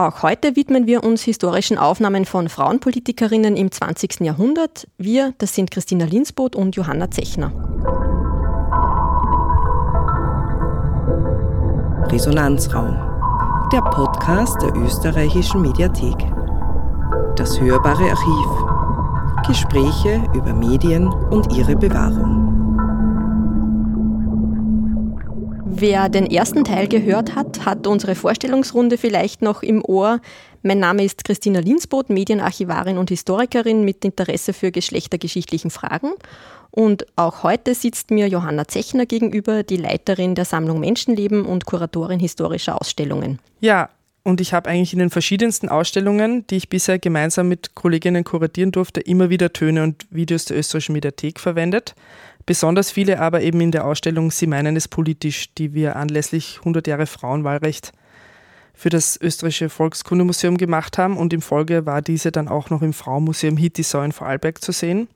Auch heute widmen wir uns historischen Aufnahmen von Frauenpolitikerinnen im 20. Jahrhundert. Wir, das sind Christina Linsboth und Johanna Zechner. Resonanzraum, der Podcast der österreichischen Mediathek. Das hörbare Archiv. Gespräche über Medien und ihre Bewahrung. Wer den ersten Teil gehört hat, hat unsere Vorstellungsrunde vielleicht noch im Ohr. Mein Name ist Christina Linsboth, Medienarchivarin und Historikerin mit Interesse für geschlechtergeschichtlichen Fragen. Und auch heute sitzt mir Johanna Zechner gegenüber, die Leiterin der Sammlung Menschenleben und Kuratorin historischer Ausstellungen. Ja, und ich habe eigentlich in den verschiedensten Ausstellungen, die ich bisher gemeinsam mit Kolleginnen kuratieren durfte, immer wieder Töne und Videos der österreichischen Mediathek verwendet. Besonders viele aber eben in der Ausstellung Sie meinen es politisch, die wir anlässlich 100 Jahre Frauenwahlrecht für das Österreichische Volkskundemuseum gemacht haben und im Folge war diese dann auch noch im Frauenmuseum Hittisau in Vorarlberg zu sehen.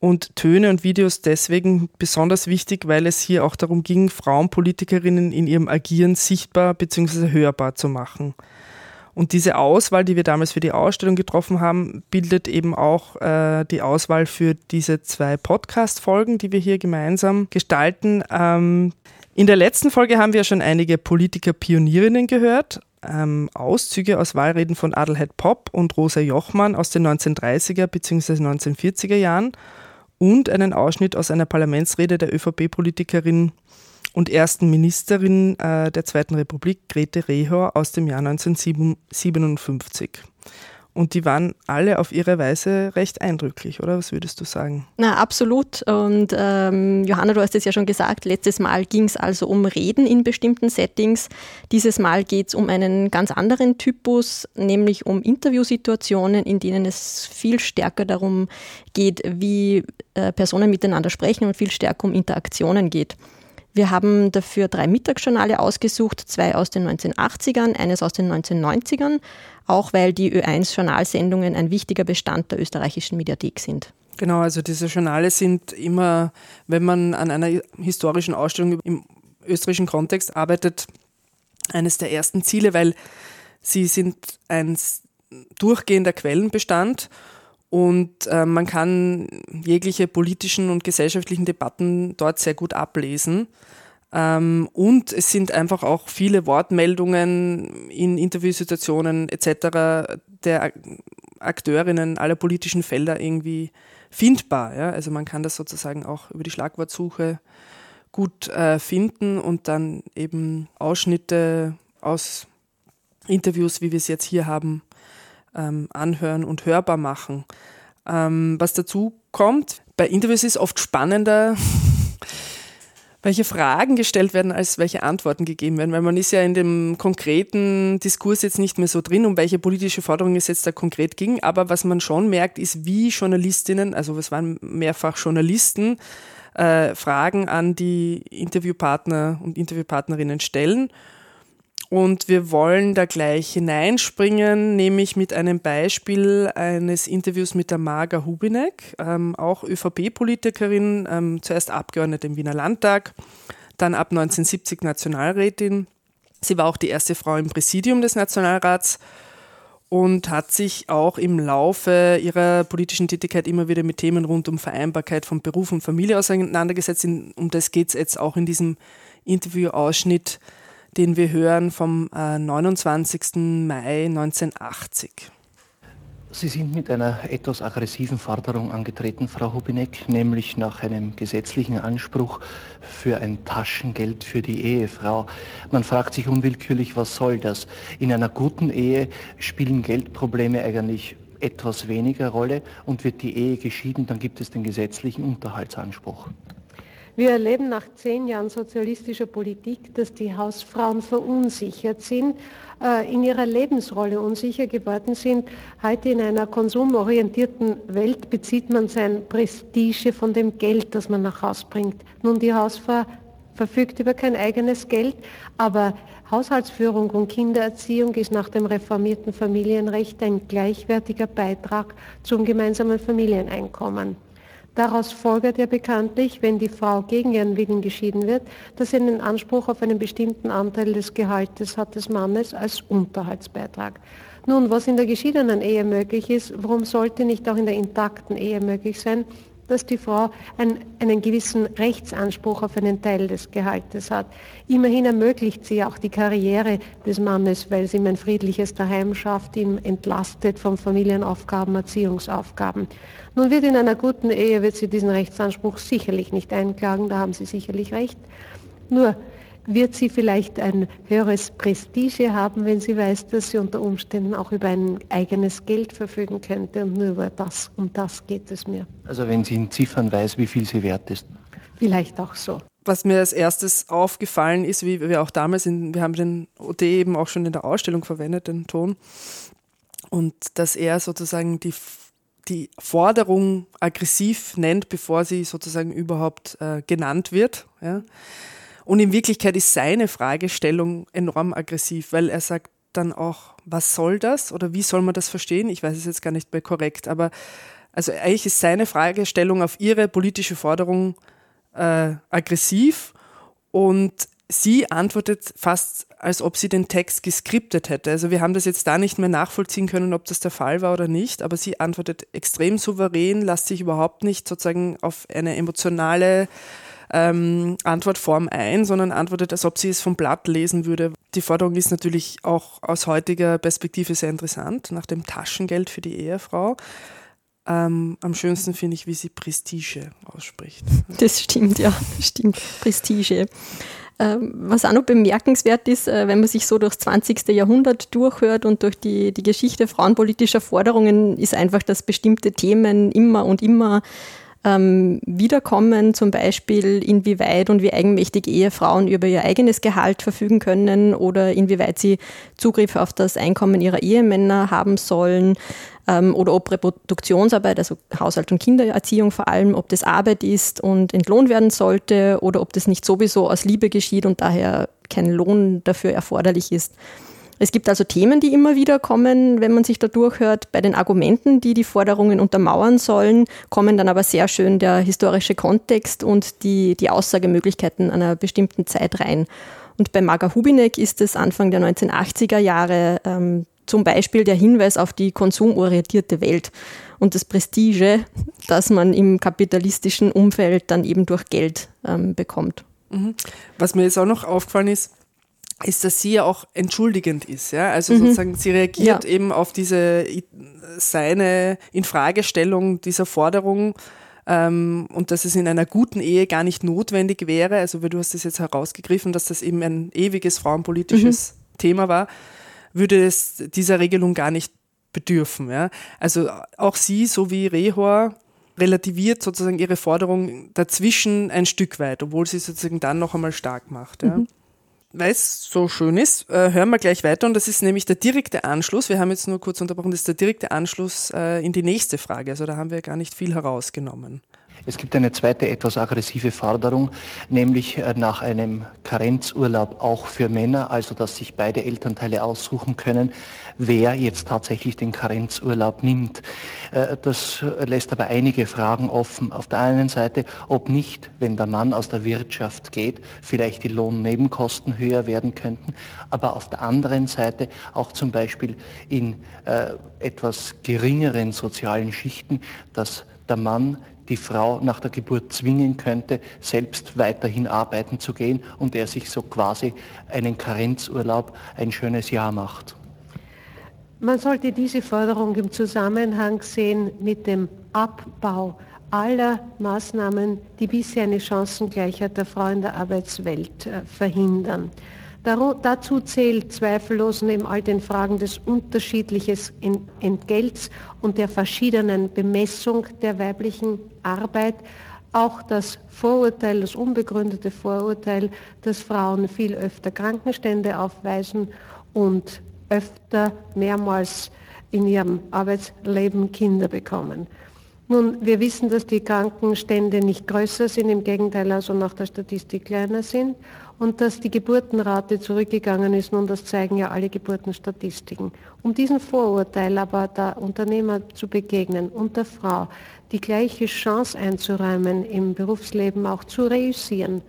Und Töne und Videos deswegen besonders wichtig, weil es hier auch darum ging, Frauenpolitikerinnen in ihrem Agieren sichtbar bzw. hörbar zu machen. Und diese Auswahl, die wir damals für die Ausstellung getroffen haben, bildet eben auch äh, die Auswahl für diese zwei Podcast-Folgen, die wir hier gemeinsam gestalten. Ähm, in der letzten Folge haben wir schon einige Politiker-Pionierinnen gehört. Ähm, Auszüge aus Wahlreden von Adelheid Popp und Rosa Jochmann aus den 1930er bzw. 1940er Jahren und einen Ausschnitt aus einer Parlamentsrede der ÖVP-Politikerin und ersten Ministerin äh, der Zweiten Republik, Grete Rehor, aus dem Jahr 1957. Und die waren alle auf ihre Weise recht eindrücklich, oder was würdest du sagen? Na, absolut. Und ähm, Johanna, du hast es ja schon gesagt, letztes Mal ging es also um Reden in bestimmten Settings. Dieses Mal geht es um einen ganz anderen Typus, nämlich um Interviewsituationen, in denen es viel stärker darum geht, wie äh, Personen miteinander sprechen und viel stärker um Interaktionen geht. Wir haben dafür drei Mittagsjournale ausgesucht, zwei aus den 1980ern, eines aus den 1990ern, auch weil die Ö1-Journalsendungen ein wichtiger Bestand der österreichischen Mediathek sind. Genau, also diese Journale sind immer, wenn man an einer historischen Ausstellung im österreichischen Kontext arbeitet, eines der ersten Ziele, weil sie sind ein durchgehender Quellenbestand und äh, man kann jegliche politischen und gesellschaftlichen Debatten dort sehr gut ablesen. Ähm, und es sind einfach auch viele Wortmeldungen in Interviewsituationen etc. der Akteurinnen aller politischen Felder irgendwie findbar. Ja? Also man kann das sozusagen auch über die Schlagwortsuche gut äh, finden und dann eben Ausschnitte aus Interviews, wie wir es jetzt hier haben, ähm, anhören und hörbar machen. Ähm, was dazu kommt, bei Interviews ist oft spannender, welche Fragen gestellt werden, als welche Antworten gegeben werden, weil man ist ja in dem konkreten Diskurs jetzt nicht mehr so drin, um welche politische Forderung es jetzt da konkret ging, aber was man schon merkt, ist, wie Journalistinnen, also es waren mehrfach Journalisten, äh, Fragen an die Interviewpartner und Interviewpartnerinnen stellen und wir wollen da gleich hineinspringen, nämlich mit einem Beispiel eines Interviews mit der Marga Hubinek, ähm, auch ÖVP-Politikerin, ähm, zuerst Abgeordnete im Wiener Landtag, dann ab 1970 Nationalrätin. Sie war auch die erste Frau im Präsidium des Nationalrats und hat sich auch im Laufe ihrer politischen Tätigkeit immer wieder mit Themen rund um Vereinbarkeit von Beruf und Familie auseinandergesetzt. Um das geht es jetzt auch in diesem Interviewausschnitt den wir hören vom äh, 29. Mai 1980. Sie sind mit einer etwas aggressiven Forderung angetreten, Frau Hubinek, nämlich nach einem gesetzlichen Anspruch für ein Taschengeld für die Ehefrau. Man fragt sich unwillkürlich, was soll das? In einer guten Ehe spielen Geldprobleme eigentlich etwas weniger Rolle und wird die Ehe geschieden, dann gibt es den gesetzlichen Unterhaltsanspruch. Wir erleben nach zehn Jahren sozialistischer Politik, dass die Hausfrauen verunsichert sind, äh, in ihrer Lebensrolle unsicher geworden sind. Heute in einer konsumorientierten Welt bezieht man sein Prestige von dem Geld, das man nach Haus bringt. Nun, die Hausfrau verfügt über kein eigenes Geld, aber Haushaltsführung und Kindererziehung ist nach dem reformierten Familienrecht ein gleichwertiger Beitrag zum gemeinsamen Familieneinkommen. Daraus folgt ja bekanntlich, wenn die Frau gegen ihren Willen geschieden wird, dass sie einen Anspruch auf einen bestimmten Anteil des Gehaltes hat des Mannes als Unterhaltsbeitrag. Nun, was in der geschiedenen Ehe möglich ist, warum sollte nicht auch in der intakten Ehe möglich sein? Dass die Frau einen, einen gewissen Rechtsanspruch auf einen Teil des Gehaltes hat. Immerhin ermöglicht sie auch die Karriere des Mannes, weil sie ihm ein friedliches Daheim schafft, ihm entlastet von Familienaufgaben, Erziehungsaufgaben. Nun wird in einer guten Ehe, wird sie diesen Rechtsanspruch sicherlich nicht einklagen, da haben Sie sicherlich recht. Nur wird sie vielleicht ein höheres Prestige haben, wenn sie weiß, dass sie unter Umständen auch über ein eigenes Geld verfügen könnte. Und nur über das, um das geht es mir. Also wenn sie in Ziffern weiß, wie viel sie wert ist. Vielleicht auch so. Was mir als erstes aufgefallen ist, wie wir auch damals, in, wir haben den OD eben auch schon in der Ausstellung verwendet, den Ton, und dass er sozusagen die die Forderung aggressiv nennt, bevor sie sozusagen überhaupt äh, genannt wird. Ja. Und in Wirklichkeit ist seine Fragestellung enorm aggressiv, weil er sagt dann auch, was soll das oder wie soll man das verstehen? Ich weiß es jetzt gar nicht mehr korrekt, aber also eigentlich ist seine Fragestellung auf ihre politische Forderung äh, aggressiv und sie antwortet fast, als ob sie den Text geskriptet hätte. Also wir haben das jetzt da nicht mehr nachvollziehen können, ob das der Fall war oder nicht, aber sie antwortet extrem souverän, lässt sich überhaupt nicht sozusagen auf eine emotionale ähm, Antwortform ein, sondern antwortet, als ob sie es vom Blatt lesen würde. Die Forderung ist natürlich auch aus heutiger Perspektive sehr interessant, nach dem Taschengeld für die Ehefrau. Ähm, am schönsten finde ich, wie sie Prestige ausspricht. Das stimmt, ja, stimmt. Prestige. Ähm, was auch noch bemerkenswert ist, äh, wenn man sich so durchs 20. Jahrhundert durchhört und durch die, die Geschichte frauenpolitischer Forderungen, ist einfach, dass bestimmte Themen immer und immer ähm, wiederkommen, zum Beispiel inwieweit und wie eigenmächtig Ehefrauen über ihr eigenes Gehalt verfügen können oder inwieweit sie Zugriff auf das Einkommen ihrer Ehemänner haben sollen ähm, oder ob Reproduktionsarbeit, also Haushalt- und Kindererziehung vor allem, ob das Arbeit ist und entlohnt werden sollte oder ob das nicht sowieso aus Liebe geschieht und daher kein Lohn dafür erforderlich ist. Es gibt also Themen, die immer wieder kommen, wenn man sich da durchhört. Bei den Argumenten, die die Forderungen untermauern sollen, kommen dann aber sehr schön der historische Kontext und die, die Aussagemöglichkeiten einer bestimmten Zeit rein. Und bei Marga Hubinek ist es Anfang der 1980er Jahre ähm, zum Beispiel der Hinweis auf die konsumorientierte Welt und das Prestige, das man im kapitalistischen Umfeld dann eben durch Geld ähm, bekommt. Mhm. Was mir jetzt auch noch aufgefallen ist, ist, dass sie ja auch entschuldigend ist. Ja? Also mhm. sozusagen, sie reagiert ja. eben auf diese seine Infragestellung dieser Forderung ähm, und dass es in einer guten Ehe gar nicht notwendig wäre. Also, weil du hast das jetzt herausgegriffen, dass das eben ein ewiges frauenpolitisches mhm. Thema war, würde es dieser Regelung gar nicht bedürfen. Ja? Also auch sie, so wie Rehor, relativiert sozusagen ihre Forderung dazwischen ein Stück weit, obwohl sie sozusagen dann noch einmal stark macht. Ja? Mhm weil es so schön ist, äh, hören wir gleich weiter und das ist nämlich der direkte Anschluss. Wir haben jetzt nur kurz unterbrochen, das ist der direkte Anschluss äh, in die nächste Frage. Also da haben wir gar nicht viel herausgenommen. Es gibt eine zweite etwas aggressive Forderung, nämlich äh, nach einem Karenzurlaub auch für Männer, also dass sich beide Elternteile aussuchen können, wer jetzt tatsächlich den Karenzurlaub nimmt. Äh, das lässt aber einige Fragen offen. Auf der einen Seite, ob nicht, wenn der Mann aus der Wirtschaft geht, vielleicht die Lohnnebenkosten höher werden könnten, aber auf der anderen Seite auch zum Beispiel in äh, etwas geringeren sozialen Schichten, dass der Mann die Frau nach der Geburt zwingen könnte, selbst weiterhin arbeiten zu gehen und er sich so quasi einen Karenzurlaub ein schönes Jahr macht. Man sollte diese Forderung im Zusammenhang sehen mit dem Abbau aller Maßnahmen, die bisher eine Chancengleichheit der Frau in der Arbeitswelt äh, verhindern. Dazu zählt zweifellos neben all den Fragen des unterschiedlichen Entgelts und der verschiedenen Bemessung der weiblichen Arbeit auch das Vorurteil, das unbegründete Vorurteil, dass Frauen viel öfter Krankenstände aufweisen und öfter mehrmals in ihrem Arbeitsleben Kinder bekommen. Nun, wir wissen, dass die Krankenstände nicht größer sind, im Gegenteil also nach der Statistik kleiner sind und dass die Geburtenrate zurückgegangen ist. Nun, das zeigen ja alle Geburtenstatistiken. Um diesen Vorurteil aber der Unternehmer zu begegnen und der Frau die gleiche Chance einzuräumen, im Berufsleben auch zu reüssieren,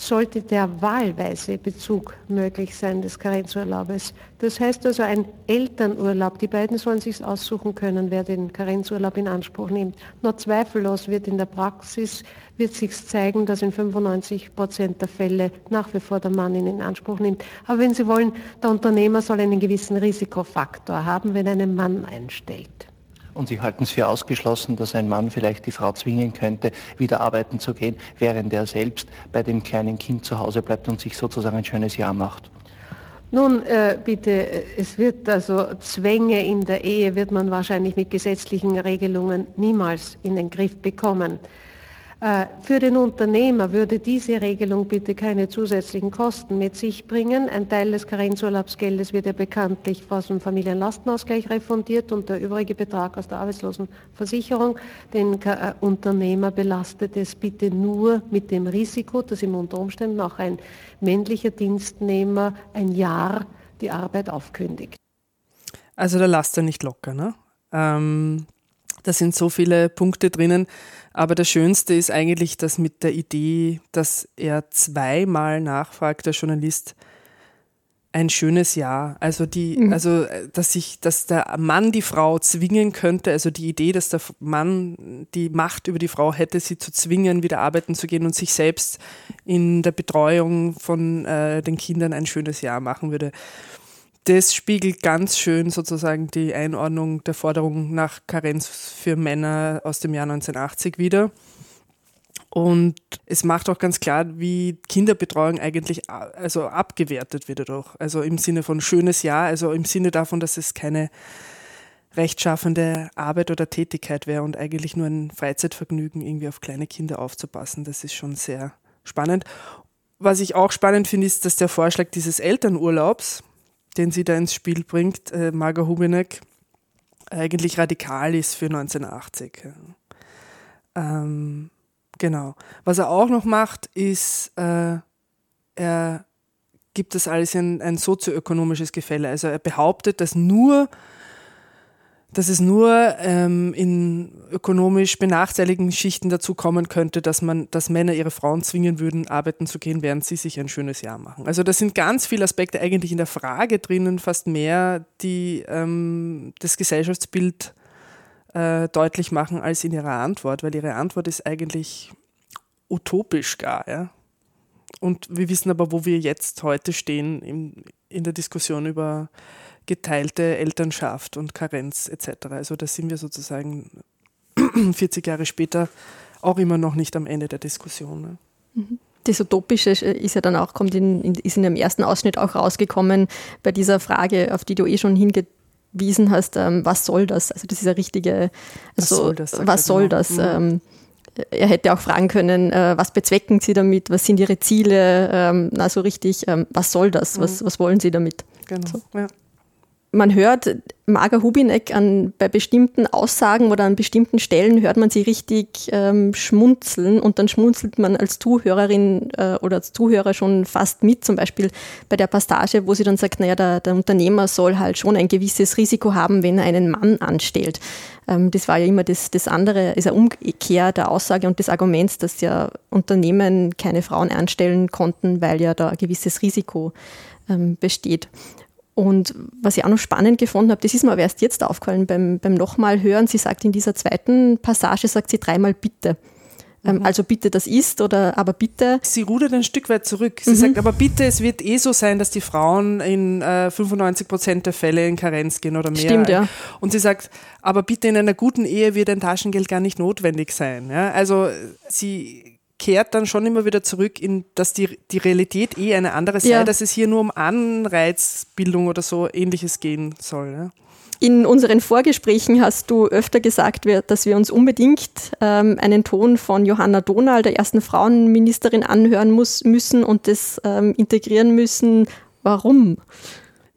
sollte der wahlweise Bezug möglich sein des Karenzurlaubes. Das heißt also ein Elternurlaub. Die beiden sollen sich aussuchen können, wer den Karenzurlaub in Anspruch nimmt. Nur zweifellos wird in der Praxis wird sich zeigen, dass in 95 Prozent der Fälle nach wie vor der Mann ihn in Anspruch nimmt. Aber wenn Sie wollen, der Unternehmer soll einen gewissen Risikofaktor haben, wenn er einen Mann einstellt. Und Sie halten es für ausgeschlossen, dass ein Mann vielleicht die Frau zwingen könnte, wieder arbeiten zu gehen, während er selbst bei dem kleinen Kind zu Hause bleibt und sich sozusagen ein schönes Jahr macht. Nun, äh, bitte, es wird also Zwänge in der Ehe wird man wahrscheinlich mit gesetzlichen Regelungen niemals in den Griff bekommen. Äh, für den Unternehmer würde diese Regelung bitte keine zusätzlichen Kosten mit sich bringen. Ein Teil des Karenzurlaubsgeldes wird ja bekanntlich aus dem Familienlastenausgleich refundiert und der übrige Betrag aus der Arbeitslosenversicherung. Den äh, Unternehmer belastet es bitte nur mit dem Risiko, dass ihm unter Umständen auch ein männlicher Dienstnehmer ein Jahr die Arbeit aufkündigt. Also da lasst er nicht locker, ne? Ähm, da sind so viele Punkte drinnen. Aber das Schönste ist eigentlich das mit der Idee, dass er zweimal nachfragt, der Journalist, ein schönes Jahr. Also die, mhm. also dass sich, dass der Mann die Frau zwingen könnte, also die Idee, dass der Mann die Macht über die Frau hätte, sie zu zwingen, wieder arbeiten zu gehen und sich selbst in der Betreuung von äh, den Kindern ein schönes Jahr machen würde das spiegelt ganz schön sozusagen die Einordnung der Forderung nach Karenz für Männer aus dem Jahr 1980 wieder. Und es macht auch ganz klar, wie Kinderbetreuung eigentlich also abgewertet wird dadurch. Also im Sinne von schönes Jahr, also im Sinne davon, dass es keine rechtschaffende Arbeit oder Tätigkeit wäre und eigentlich nur ein Freizeitvergnügen, irgendwie auf kleine Kinder aufzupassen. Das ist schon sehr spannend. Was ich auch spannend finde, ist, dass der Vorschlag dieses Elternurlaubs, den sie da ins Spiel bringt, äh, Marga Hubinek, eigentlich radikal ist für 1980. Ähm, genau. Was er auch noch macht, ist, äh, er gibt das alles in ein sozioökonomisches Gefälle. Also er behauptet, dass nur dass es nur ähm, in ökonomisch benachteiligten Schichten dazu kommen könnte, dass man, dass Männer ihre Frauen zwingen würden, arbeiten zu gehen, während sie sich ein schönes Jahr machen. Also da sind ganz viele Aspekte eigentlich in der Frage drinnen, fast mehr, die ähm, das Gesellschaftsbild äh, deutlich machen als in ihrer Antwort, weil ihre Antwort ist eigentlich utopisch gar, ja. Und wir wissen aber, wo wir jetzt heute stehen in, in der Diskussion über geteilte Elternschaft und Karenz etc. Also da sind wir sozusagen 40 Jahre später auch immer noch nicht am Ende der Diskussion. Ne? Mhm. Das Utopische ist ja dann auch, kommt in, ist in dem ersten Ausschnitt auch rausgekommen bei dieser Frage, auf die du eh schon hingewiesen hast, ähm, was soll das? Also das ist ja richtige, also, was soll das? Was soll genau. das? Mhm. Ähm, er hätte auch fragen können, äh, was bezwecken Sie damit? Was sind Ihre Ziele? Ähm, na, so richtig, ähm, was soll das? Was, mhm. was wollen Sie damit? Genau. So. Ja man hört Marga Hubinek an, bei bestimmten Aussagen oder an bestimmten Stellen hört man sie richtig ähm, schmunzeln und dann schmunzelt man als Zuhörerin äh, oder als Zuhörer schon fast mit, zum Beispiel bei der Passage, wo sie dann sagt, naja, der, der Unternehmer soll halt schon ein gewisses Risiko haben, wenn er einen Mann anstellt. Ähm, das war ja immer das, das andere, ist eine Umkehr der Aussage und des Arguments, dass ja Unternehmen keine Frauen anstellen konnten, weil ja da ein gewisses Risiko ähm, besteht. Und was ich auch noch spannend gefunden habe, das ist mir aber erst jetzt aufgefallen beim, beim nochmal hören. Sie sagt in dieser zweiten Passage, sagt sie dreimal bitte. Ähm, mhm. Also bitte das ist oder aber bitte. Sie rudert ein Stück weit zurück. Sie mhm. sagt, aber bitte, es wird eh so sein, dass die Frauen in äh, 95 Prozent der Fälle in Karenz gehen oder mehr. Stimmt, ja. Und sie sagt, aber bitte in einer guten Ehe wird ein Taschengeld gar nicht notwendig sein. Ja? Also sie kehrt dann schon immer wieder zurück in, dass die, die Realität eh eine andere sei, ja. dass es hier nur um Anreizbildung oder so ähnliches gehen soll. Ja. In unseren Vorgesprächen hast du öfter gesagt, dass wir uns unbedingt ähm, einen Ton von Johanna Donal, der ersten Frauenministerin, anhören muss, müssen und das ähm, integrieren müssen. Warum?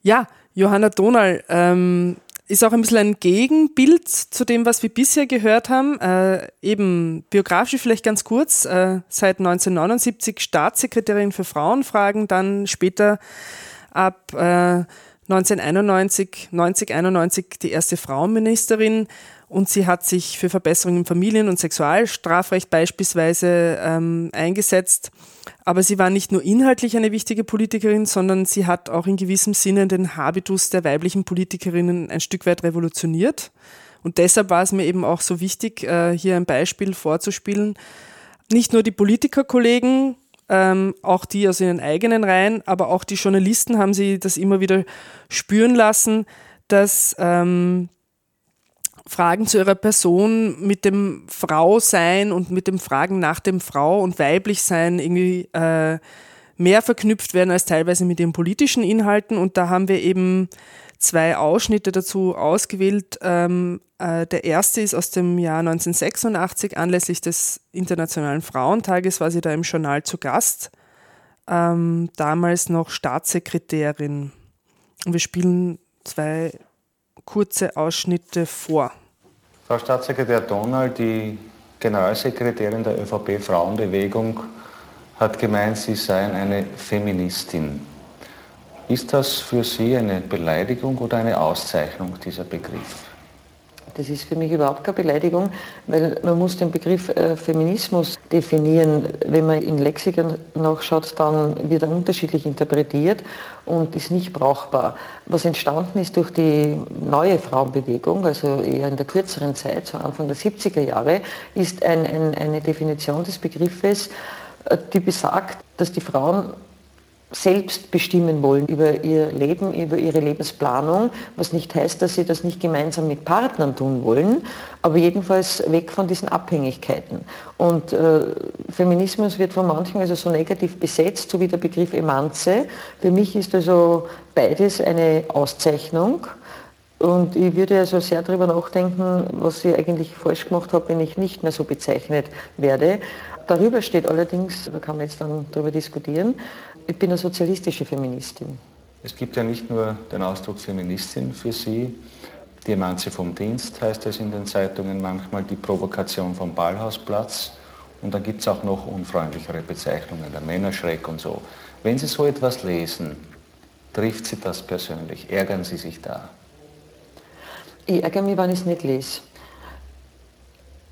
Ja, Johanna Donal, ähm, ist auch ein bisschen ein Gegenbild zu dem, was wir bisher gehört haben. Äh, eben biografisch vielleicht ganz kurz, äh, seit 1979 Staatssekretärin für Frauenfragen, dann später ab äh, 1991, 90, 91 die erste Frauenministerin und sie hat sich für Verbesserungen im Familien- und Sexualstrafrecht beispielsweise ähm, eingesetzt. Aber sie war nicht nur inhaltlich eine wichtige Politikerin, sondern sie hat auch in gewissem Sinne den Habitus der weiblichen Politikerinnen ein Stück weit revolutioniert. Und deshalb war es mir eben auch so wichtig, äh, hier ein Beispiel vorzuspielen. Nicht nur die Politikerkollegen, ähm, auch die aus ihren eigenen Reihen, aber auch die Journalisten haben sie das immer wieder spüren lassen, dass ähm, Fragen zu ihrer Person mit dem Frausein und mit dem Fragen nach dem Frau und Weiblichsein irgendwie äh, mehr verknüpft werden als teilweise mit ihren politischen Inhalten. Und da haben wir eben zwei Ausschnitte dazu ausgewählt. Ähm, äh, der erste ist aus dem Jahr 1986, anlässlich des Internationalen Frauentages war sie da im Journal zu Gast. Ähm, damals noch Staatssekretärin. Und wir spielen zwei kurze Ausschnitte vor. Frau Staatssekretär Donald, die Generalsekretärin der ÖVP-Frauenbewegung, hat gemeint, Sie seien eine Feministin. Ist das für Sie eine Beleidigung oder eine Auszeichnung, dieser Begriff? Das ist für mich überhaupt keine Beleidigung, weil man muss den Begriff äh, Feminismus definieren. Wenn man in Lexikon nachschaut, dann wird er unterschiedlich interpretiert und ist nicht brauchbar. Was entstanden ist durch die neue Frauenbewegung, also eher in der kürzeren Zeit, so Anfang der 70er Jahre, ist ein, ein, eine Definition des Begriffes, äh, die besagt, dass die Frauen selbst bestimmen wollen über ihr Leben, über ihre Lebensplanung, was nicht heißt, dass sie das nicht gemeinsam mit Partnern tun wollen, aber jedenfalls weg von diesen Abhängigkeiten. Und äh, Feminismus wird von manchen also so negativ besetzt, so wie der Begriff Emanze. Für mich ist also beides eine Auszeichnung. Und ich würde also sehr darüber nachdenken, was ich eigentlich falsch gemacht habe, wenn ich nicht mehr so bezeichnet werde. Darüber steht allerdings, da kann man jetzt dann darüber diskutieren, ich bin eine sozialistische Feministin. Es gibt ja nicht nur den Ausdruck Feministin für Sie. Die Emanze vom Dienst heißt es in den Zeitungen manchmal, die Provokation vom Ballhausplatz. Und dann gibt es auch noch unfreundlichere Bezeichnungen, der Männerschreck und so. Wenn Sie so etwas lesen, trifft Sie das persönlich? Ärgern Sie sich da? Ich ärgere mich, wenn ich es nicht lese.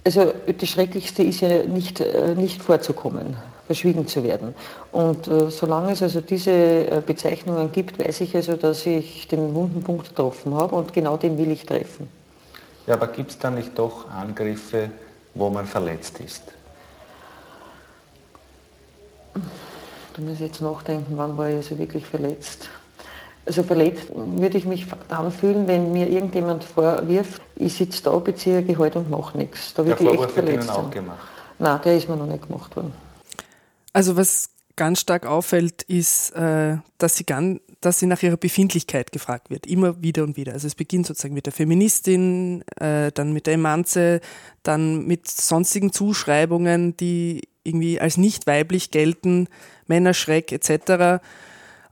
Also das Schrecklichste ist ja nicht, äh, nicht vorzukommen, verschwiegen zu werden. Und äh, solange es also diese äh, Bezeichnungen gibt, weiß ich also, dass ich den wunden Punkt getroffen habe und genau den will ich treffen. Ja, aber gibt es da nicht doch Angriffe, wo man verletzt ist? Da muss ich jetzt nachdenken, wann war ich also wirklich verletzt. Also verletzt würde ich mich dann fühlen, wenn mir irgendjemand vorwirft, ich sitze da, beziehe Gehalt und mache nichts. Da würde der ich echt verletzt Ihnen auch sein. gemacht? Nein, der ist mir noch nicht gemacht worden. Also was ganz stark auffällt, ist, äh, dass sie, ganz, dass sie nach ihrer Befindlichkeit gefragt wird. Immer wieder und wieder. Also es beginnt sozusagen mit der Feministin, äh, dann mit der Emanze, dann mit sonstigen Zuschreibungen, die irgendwie als nicht weiblich gelten, Männerschreck etc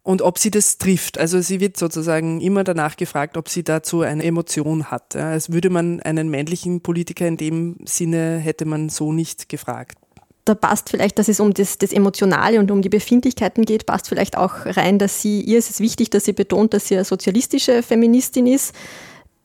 und ob sie das trifft. Also sie wird sozusagen immer danach gefragt, ob sie dazu eine Emotion hat. Als würde man einen männlichen Politiker in dem Sinne hätte man so nicht gefragt. Da passt vielleicht, dass es um das, das Emotionale und um die Befindlichkeiten geht, passt vielleicht auch rein, dass sie, ihr ist es wichtig, dass sie betont, dass sie eine sozialistische Feministin ist.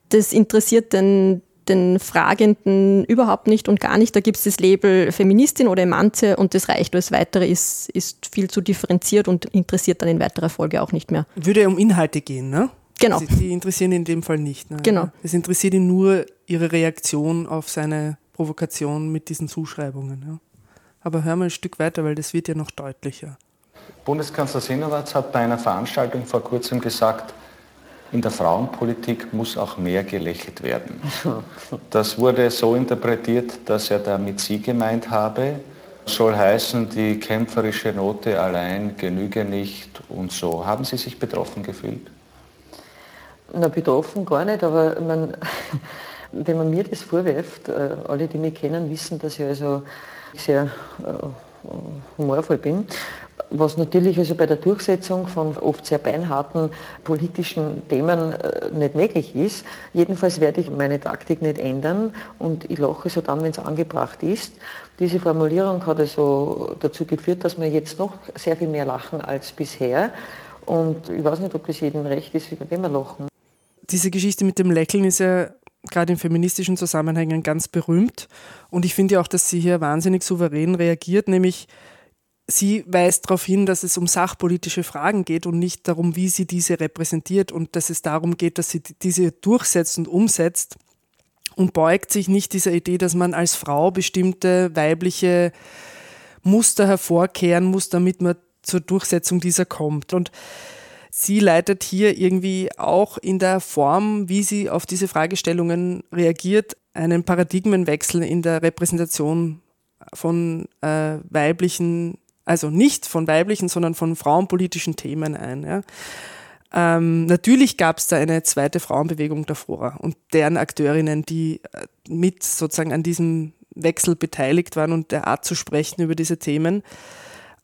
Das interessiert den, den Fragenden überhaupt nicht und gar nicht. Da gibt es das Label Feministin oder Emanze und das reicht. Alles Weitere ist, ist viel zu differenziert und interessiert dann in weiterer Folge auch nicht mehr. Würde um Inhalte gehen, ne? Genau. Sie, die interessieren ihn in dem Fall nicht. Ne? Genau. Es interessiert ihn nur ihre Reaktion auf seine Provokation mit diesen Zuschreibungen. Ja? Aber hör mal ein Stück weiter, weil das wird ja noch deutlicher. Bundeskanzler Sinowatz hat bei einer Veranstaltung vor kurzem gesagt, in der Frauenpolitik muss auch mehr gelächelt werden. Das wurde so interpretiert, dass er damit Sie gemeint habe. Soll heißen, die kämpferische Note allein genüge nicht und so. Haben Sie sich betroffen gefühlt? Na, betroffen gar nicht, aber man, wenn man mir das vorwirft, äh, alle, die mich kennen, wissen, dass ich also sehr äh, humorvoll bin. was natürlich also bei der Durchsetzung von oft sehr beinharten politischen Themen äh, nicht möglich ist. Jedenfalls werde ich meine Taktik nicht ändern und ich lache so dann, wenn es angebracht ist. Diese Formulierung hat also dazu geführt, dass wir jetzt noch sehr viel mehr lachen als bisher. Und ich weiß nicht, ob das jedem recht ist, wenn wir lachen. Diese Geschichte mit dem Lächeln ist ja gerade in feministischen Zusammenhängen ganz berühmt. Und ich finde auch, dass sie hier wahnsinnig souverän reagiert, nämlich sie weist darauf hin, dass es um sachpolitische Fragen geht und nicht darum, wie sie diese repräsentiert und dass es darum geht, dass sie diese durchsetzt und umsetzt und beugt sich nicht dieser Idee, dass man als Frau bestimmte weibliche Muster hervorkehren muss, damit man zur Durchsetzung dieser kommt. Und sie leitet hier irgendwie auch in der Form, wie sie auf diese Fragestellungen reagiert, einen Paradigmenwechsel in der Repräsentation von äh, weiblichen also nicht von weiblichen, sondern von frauenpolitischen Themen ein. Ja. Ähm, natürlich gab es da eine zweite Frauenbewegung davor und deren Akteurinnen, die äh, mit sozusagen an diesem Wechsel beteiligt waren und der Art zu sprechen über diese Themen.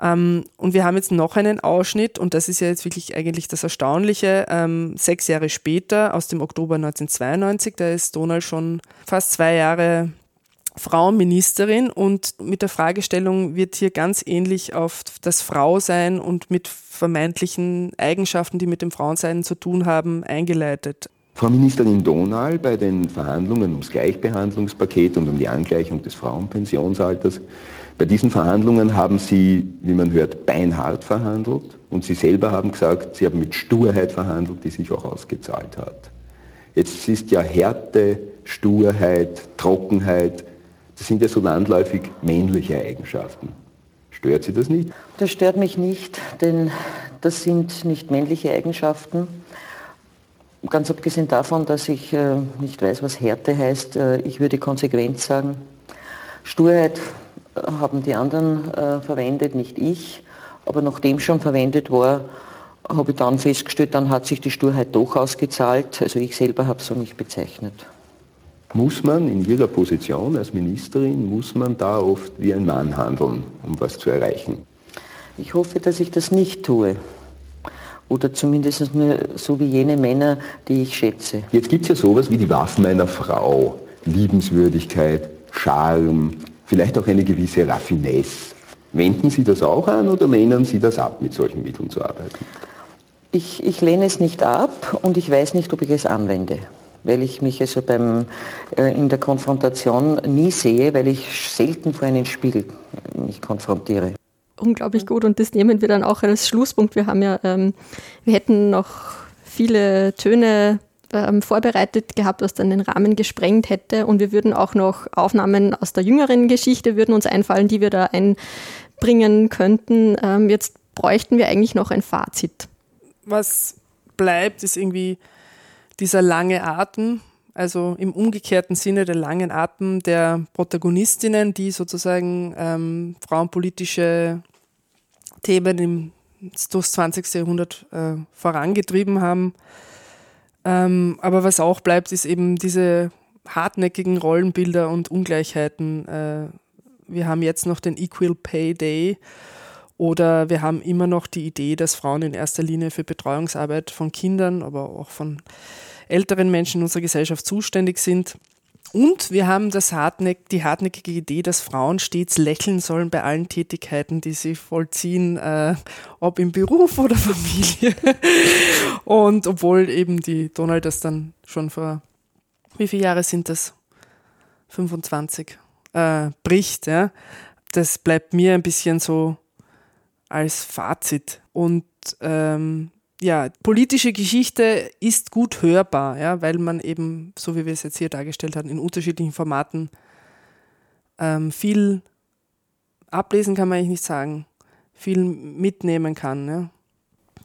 Ähm, und wir haben jetzt noch einen Ausschnitt und das ist ja jetzt wirklich eigentlich das Erstaunliche. Ähm, sechs Jahre später, aus dem Oktober 1992, da ist Donald schon fast zwei Jahre Frauenministerin und mit der Fragestellung wird hier ganz ähnlich auf das Frausein und mit vermeintlichen Eigenschaften, die mit dem Frauensein zu tun haben, eingeleitet. Frau Ministerin Donal, bei den Verhandlungen ums Gleichbehandlungspaket und um die Angleichung des Frauenpensionsalters, bei diesen Verhandlungen haben Sie, wie man hört, beinhart verhandelt und Sie selber haben gesagt, Sie haben mit Sturheit verhandelt, die sich auch ausgezahlt hat. Jetzt ist ja Härte, Sturheit, Trockenheit das sind ja so landläufig männliche Eigenschaften. Stört Sie das nicht? Das stört mich nicht, denn das sind nicht männliche Eigenschaften. Ganz abgesehen davon, dass ich äh, nicht weiß, was Härte heißt, äh, ich würde konsequent sagen. Sturheit haben die anderen äh, verwendet, nicht ich. Aber nachdem schon verwendet war, habe ich dann festgestellt, dann hat sich die Sturheit doch ausgezahlt. Also ich selber habe es so nicht bezeichnet. Muss man in Ihrer Position als Ministerin, muss man da oft wie ein Mann handeln, um was zu erreichen? Ich hoffe, dass ich das nicht tue. Oder zumindest nur so wie jene Männer, die ich schätze. Jetzt gibt es ja sowas wie die Waffen einer Frau. Liebenswürdigkeit, Charme, vielleicht auch eine gewisse Raffinesse. Wenden Sie das auch an oder lehnen Sie das ab, mit solchen Mitteln zu arbeiten? Ich, ich lehne es nicht ab und ich weiß nicht, ob ich es anwende weil ich mich also beim, äh, in der Konfrontation nie sehe, weil ich selten vor einen Spiegel mich konfrontiere. Unglaublich gut und das nehmen wir dann auch als Schlusspunkt. Wir haben ja, ähm, wir hätten noch viele Töne ähm, vorbereitet gehabt, was dann den Rahmen gesprengt hätte und wir würden auch noch Aufnahmen aus der jüngeren Geschichte würden uns einfallen, die wir da einbringen könnten. Ähm, jetzt bräuchten wir eigentlich noch ein Fazit. Was bleibt, ist irgendwie dieser lange Atem, also im umgekehrten Sinne der langen Atem der Protagonistinnen, die sozusagen ähm, frauenpolitische Themen im, durchs 20. Jahrhundert äh, vorangetrieben haben. Ähm, aber was auch bleibt, ist eben diese hartnäckigen Rollenbilder und Ungleichheiten. Äh, wir haben jetzt noch den Equal Pay Day oder wir haben immer noch die Idee, dass Frauen in erster Linie für Betreuungsarbeit von Kindern, aber auch von älteren Menschen in unserer Gesellschaft zuständig sind. Und wir haben das hartnäck, die hartnäckige Idee, dass Frauen stets lächeln sollen bei allen Tätigkeiten, die sie vollziehen, äh, ob im Beruf oder Familie. Und obwohl eben die Donald das dann schon vor, wie viele Jahre sind das? 25, äh, bricht, ja. Das bleibt mir ein bisschen so als Fazit. Und ähm, ja, politische Geschichte ist gut hörbar, ja, weil man eben, so wie wir es jetzt hier dargestellt haben, in unterschiedlichen Formaten ähm, viel ablesen kann man eigentlich nicht sagen, viel mitnehmen kann. Ja.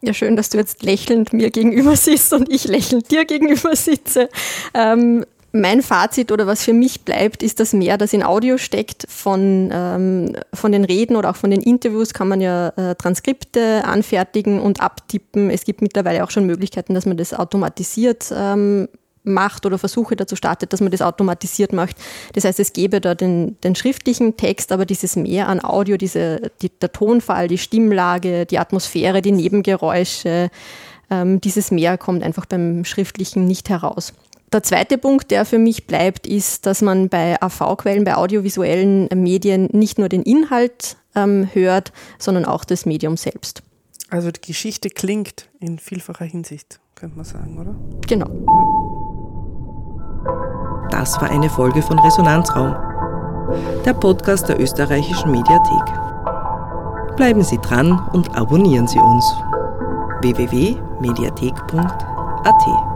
Ja, schön, dass du jetzt lächelnd mir gegenüber sitzt und ich lächelnd dir gegenüber sitze. Ähm, mein Fazit oder was für mich bleibt, ist das mehr, das in Audio steckt. Von, ähm, von den Reden oder auch von den Interviews kann man ja äh, Transkripte anfertigen und abtippen. Es gibt mittlerweile auch schon Möglichkeiten, dass man das automatisiert ähm, macht oder Versuche dazu startet, dass man das automatisiert macht. Das heißt, es gäbe da den, den schriftlichen Text, aber dieses Mehr an Audio, diese, die, der Tonfall, die Stimmlage, die Atmosphäre, die Nebengeräusche, ähm, dieses Mehr kommt einfach beim Schriftlichen nicht heraus. Der zweite Punkt, der für mich bleibt, ist, dass man bei AV-Quellen, bei audiovisuellen Medien nicht nur den Inhalt ähm, hört, sondern auch das Medium selbst. Also die Geschichte klingt in vielfacher Hinsicht, könnte man sagen, oder? Genau. Das war eine Folge von Resonanzraum, der Podcast der österreichischen Mediathek. Bleiben Sie dran und abonnieren Sie uns. www.mediathek.at